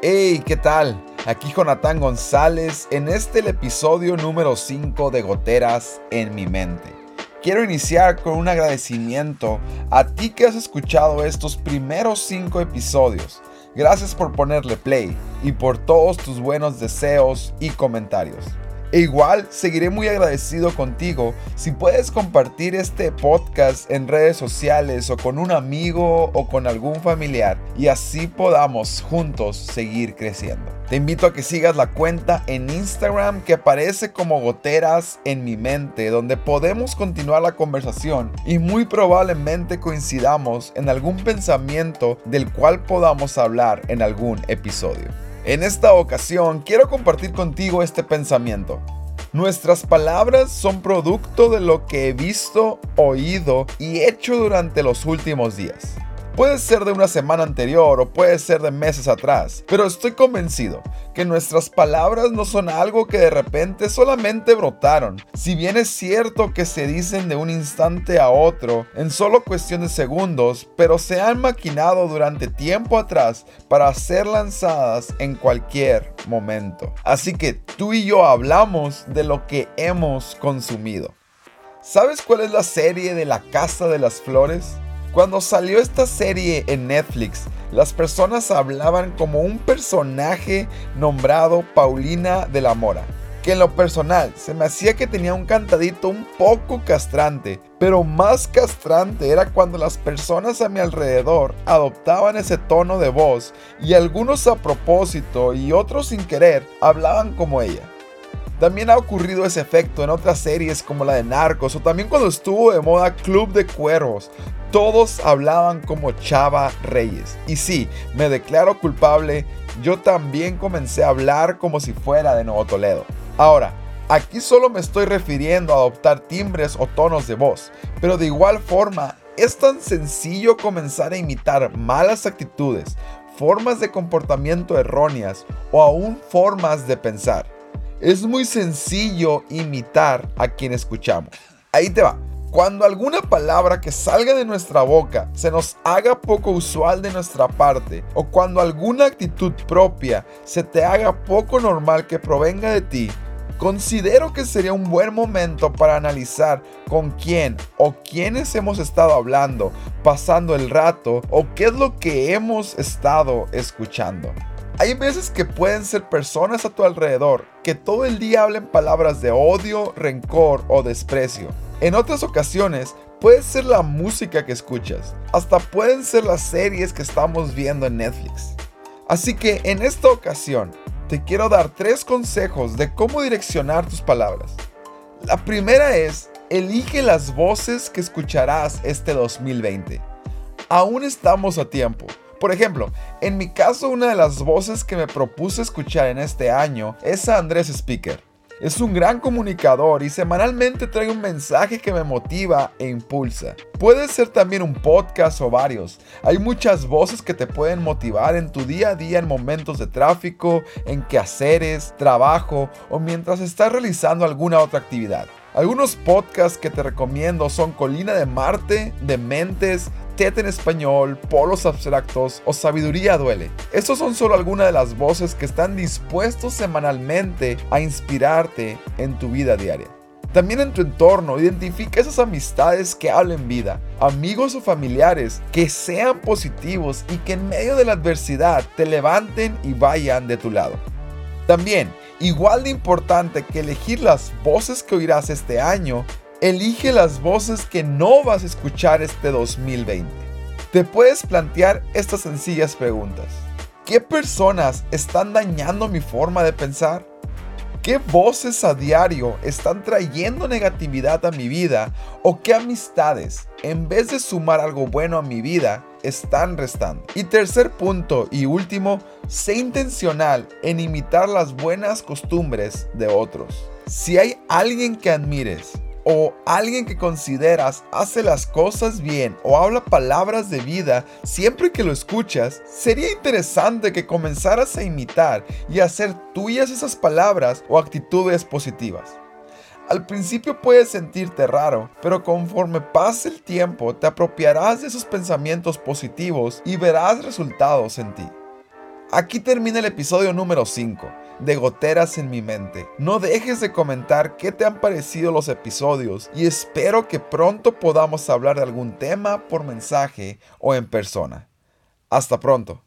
Hey, ¿qué tal? Aquí Jonathan González en este episodio número 5 de Goteras en mi mente. Quiero iniciar con un agradecimiento a ti que has escuchado estos primeros 5 episodios. Gracias por ponerle play y por todos tus buenos deseos y comentarios. E igual seguiré muy agradecido contigo si puedes compartir este podcast en redes sociales o con un amigo o con algún familiar y así podamos juntos seguir creciendo. Te invito a que sigas la cuenta en Instagram que aparece como goteras en mi mente donde podemos continuar la conversación y muy probablemente coincidamos en algún pensamiento del cual podamos hablar en algún episodio. En esta ocasión quiero compartir contigo este pensamiento. Nuestras palabras son producto de lo que he visto, oído y hecho durante los últimos días. Puede ser de una semana anterior o puede ser de meses atrás, pero estoy convencido que nuestras palabras no son algo que de repente solamente brotaron. Si bien es cierto que se dicen de un instante a otro en solo cuestión de segundos, pero se han maquinado durante tiempo atrás para ser lanzadas en cualquier momento. Así que tú y yo hablamos de lo que hemos consumido. ¿Sabes cuál es la serie de la Casa de las Flores? Cuando salió esta serie en Netflix, las personas hablaban como un personaje nombrado Paulina de la Mora, que en lo personal se me hacía que tenía un cantadito un poco castrante, pero más castrante era cuando las personas a mi alrededor adoptaban ese tono de voz y algunos a propósito y otros sin querer hablaban como ella. También ha ocurrido ese efecto en otras series como la de Narcos o también cuando estuvo de moda Club de Cuervos. Todos hablaban como Chava Reyes. Y sí, me declaro culpable, yo también comencé a hablar como si fuera de Nuevo Toledo. Ahora, aquí solo me estoy refiriendo a adoptar timbres o tonos de voz, pero de igual forma es tan sencillo comenzar a imitar malas actitudes, formas de comportamiento erróneas o aún formas de pensar. Es muy sencillo imitar a quien escuchamos. Ahí te va. Cuando alguna palabra que salga de nuestra boca se nos haga poco usual de nuestra parte, o cuando alguna actitud propia se te haga poco normal que provenga de ti, considero que sería un buen momento para analizar con quién o quiénes hemos estado hablando, pasando el rato, o qué es lo que hemos estado escuchando. Hay veces que pueden ser personas a tu alrededor que todo el día hablen palabras de odio, rencor o desprecio. En otras ocasiones puede ser la música que escuchas, hasta pueden ser las series que estamos viendo en Netflix. Así que en esta ocasión te quiero dar tres consejos de cómo direccionar tus palabras. La primera es, elige las voces que escucharás este 2020. Aún estamos a tiempo. Por ejemplo, en mi caso una de las voces que me propuse escuchar en este año es a Andrés Speaker. Es un gran comunicador y semanalmente trae un mensaje que me motiva e impulsa. Puede ser también un podcast o varios. Hay muchas voces que te pueden motivar en tu día a día en momentos de tráfico, en quehaceres, trabajo o mientras estás realizando alguna otra actividad. Algunos podcasts que te recomiendo son Colina de Marte, de Mentes, TED en español, polos abstractos o sabiduría duele. Estos son solo algunas de las voces que están dispuestos semanalmente a inspirarte en tu vida diaria. También en tu entorno, identifica esas amistades que hablen vida, amigos o familiares que sean positivos y que en medio de la adversidad te levanten y vayan de tu lado. También, igual de importante que elegir las voces que oirás este año, Elige las voces que no vas a escuchar este 2020. Te puedes plantear estas sencillas preguntas. ¿Qué personas están dañando mi forma de pensar? ¿Qué voces a diario están trayendo negatividad a mi vida? ¿O qué amistades, en vez de sumar algo bueno a mi vida, están restando? Y tercer punto y último, sé intencional en imitar las buenas costumbres de otros. Si hay alguien que admires, o alguien que consideras hace las cosas bien o habla palabras de vida siempre que lo escuchas, sería interesante que comenzaras a imitar y hacer tuyas esas palabras o actitudes positivas. Al principio puedes sentirte raro, pero conforme pase el tiempo te apropiarás de esos pensamientos positivos y verás resultados en ti. Aquí termina el episodio número 5 de Goteras en mi mente. No dejes de comentar qué te han parecido los episodios y espero que pronto podamos hablar de algún tema por mensaje o en persona. Hasta pronto.